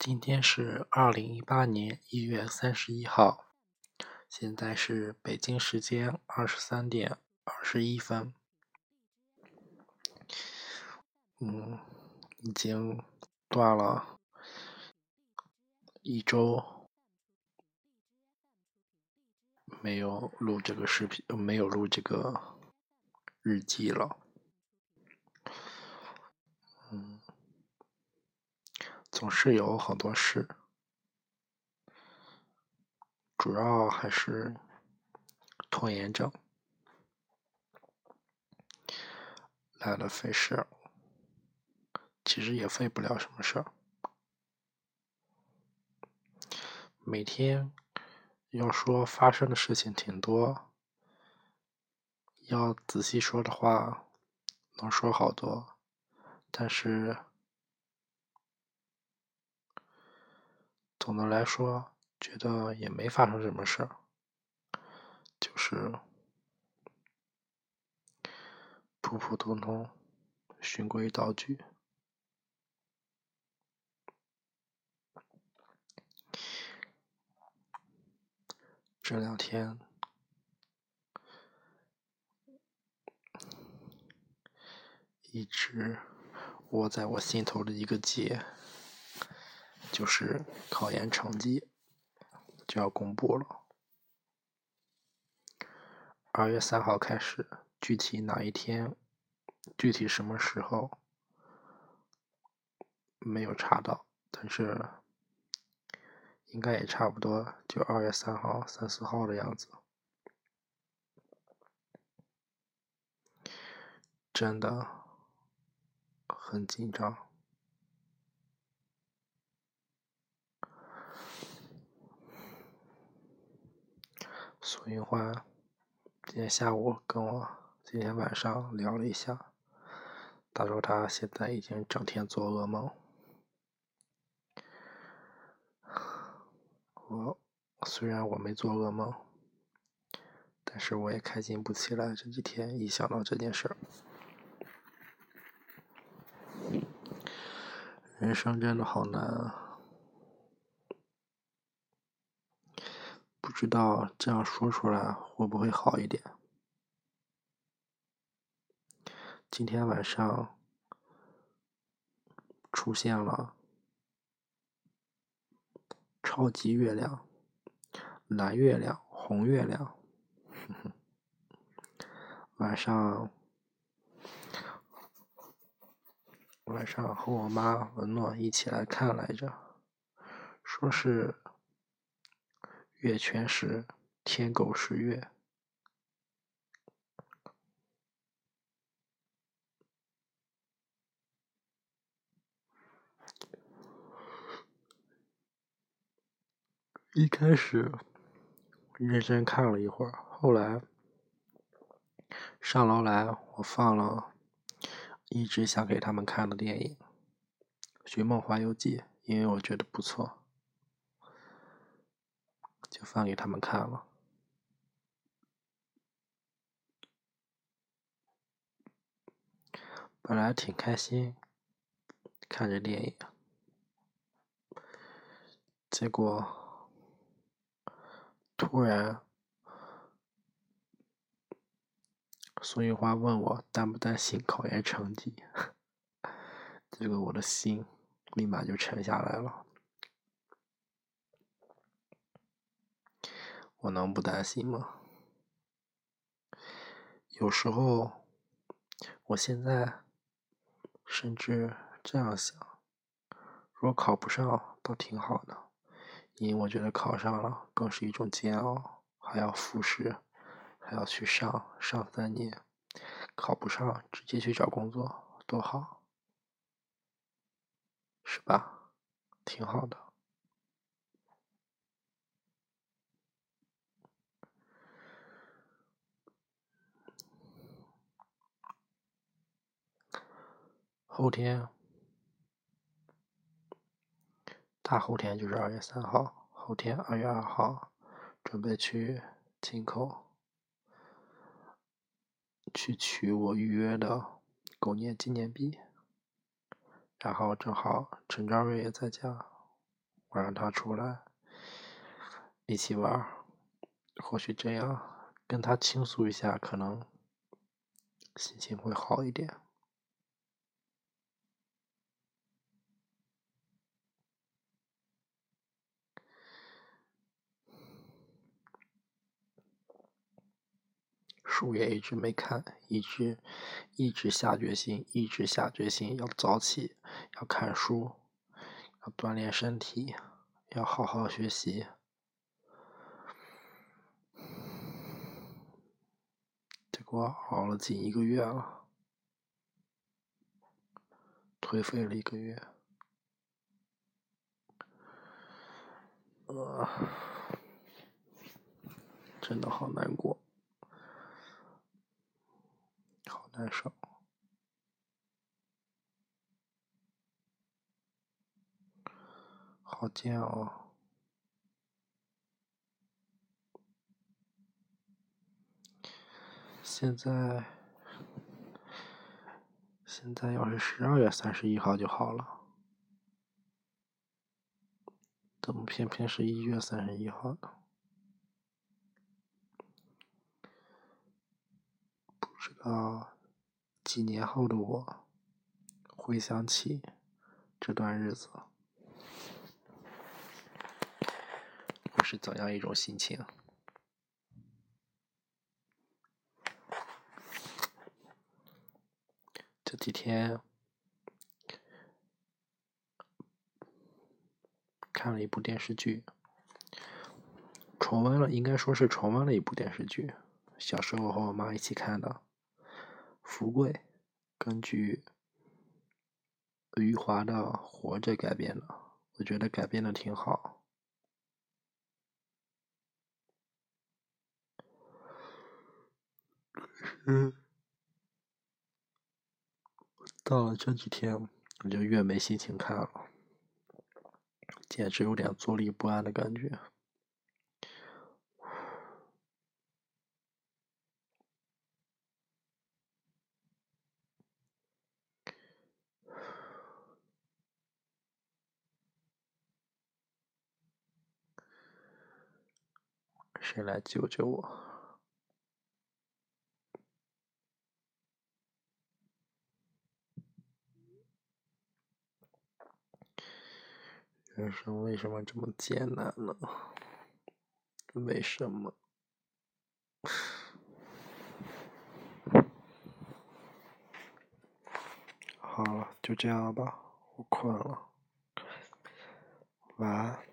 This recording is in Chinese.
今天是二零一八年一月三十一号，现在是北京时间二十三点二十一分。嗯，已经断了一周，没有录这个视频，没有录这个日记了。嗯。总是有很多事，主要还是拖延症，来了费事，其实也费不了什么事儿。每天要说发生的事情挺多，要仔细说的话，能说好多，但是。总的来说，觉得也没发生什么事儿，就是普普通通、循规蹈矩。这两天一直窝在我心头的一个结。就是考研成绩就要公布了，二月三号开始，具体哪一天，具体什么时候没有查到，但是应该也差不多，就二月三号、三四号的样子，真的很紧张。苏云欢今天下午跟我今天晚上聊了一下，他说他现在已经整天做噩梦。我虽然我没做噩梦，但是我也开心不起来。这几天一想到这件事儿，人生真的好难啊。不知道这样说出来会不会好一点？今天晚上出现了超级月亮、蓝月亮、红月亮。晚上晚上和我妈文诺一起来看来着，说是。月全食，天狗食月。一开始认真看了一会儿，后来上楼来，我放了一直想给他们看的电影《寻梦环游记》，因为我觉得不错。放给他们看了。本来挺开心，看着电影，结果突然宋玉花问我担不担心考研成绩，这个我的心立马就沉下来了。我能不担心吗？有时候，我现在甚至这样想：如果考不上，倒挺好的，因为我觉得考上了更是一种煎熬，还要复试，还要去上上三年，考不上直接去找工作，多好，是吧？挺好的。后天，大后天就是二月三号。后天二月二号，准备去进口，去取我预约的狗年纪念币。然后正好陈昭瑞也在家，我让他出来一起玩，或许这样跟他倾诉一下，可能心情会好一点。书也一直没看，一直一直下决心，一直下决心要早起，要看书，要锻炼身体，要好好学习。结果熬了近一个月了，颓废了一个月，呃，真的好难过。难受，好煎熬。现在，现在要是十二月三十一号就好了，怎么偏偏是一月三十一号呢？不知道。几年后的我，回想起这段日子，我是怎样一种心情？这几天看了一部电视剧，重温了，应该说是重温了一部电视剧，小时候和我妈一起看的。福贵根据余华的《活着》改编的，我觉得改编的挺好。嗯，到了这几天，我就越没心情看了，简直有点坐立不安的感觉。谁来救救我？人生为什么这么艰难呢？为什么？好了，就这样吧，我困了，晚安。